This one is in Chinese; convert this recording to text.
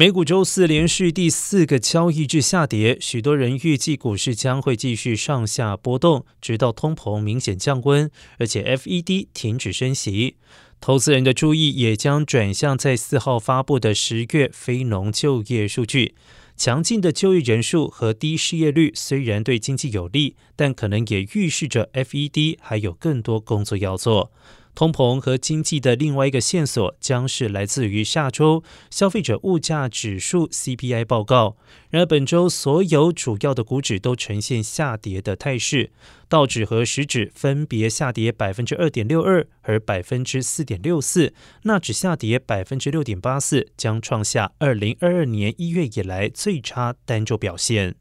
美股周四连续第四个交易日下跌，许多人预计股市将会继续上下波动，直到通膨明显降温，而且 FED 停止升息。投资人的注意也将转向在四号发布的十月非农就业数据。强劲的就业人数和低失业率虽然对经济有利，但可能也预示着 FED 还有更多工作要做。通膨和经济的另外一个线索将是来自于下周消费者物价指数 CPI 报告。然而，本周所有主要的股指都呈现下跌的态势，道指和十指分别下跌百分之二点六二和百分之四点六四，纳指下跌百分之六点八四，将创下二零二二年一月以来最差单周表现。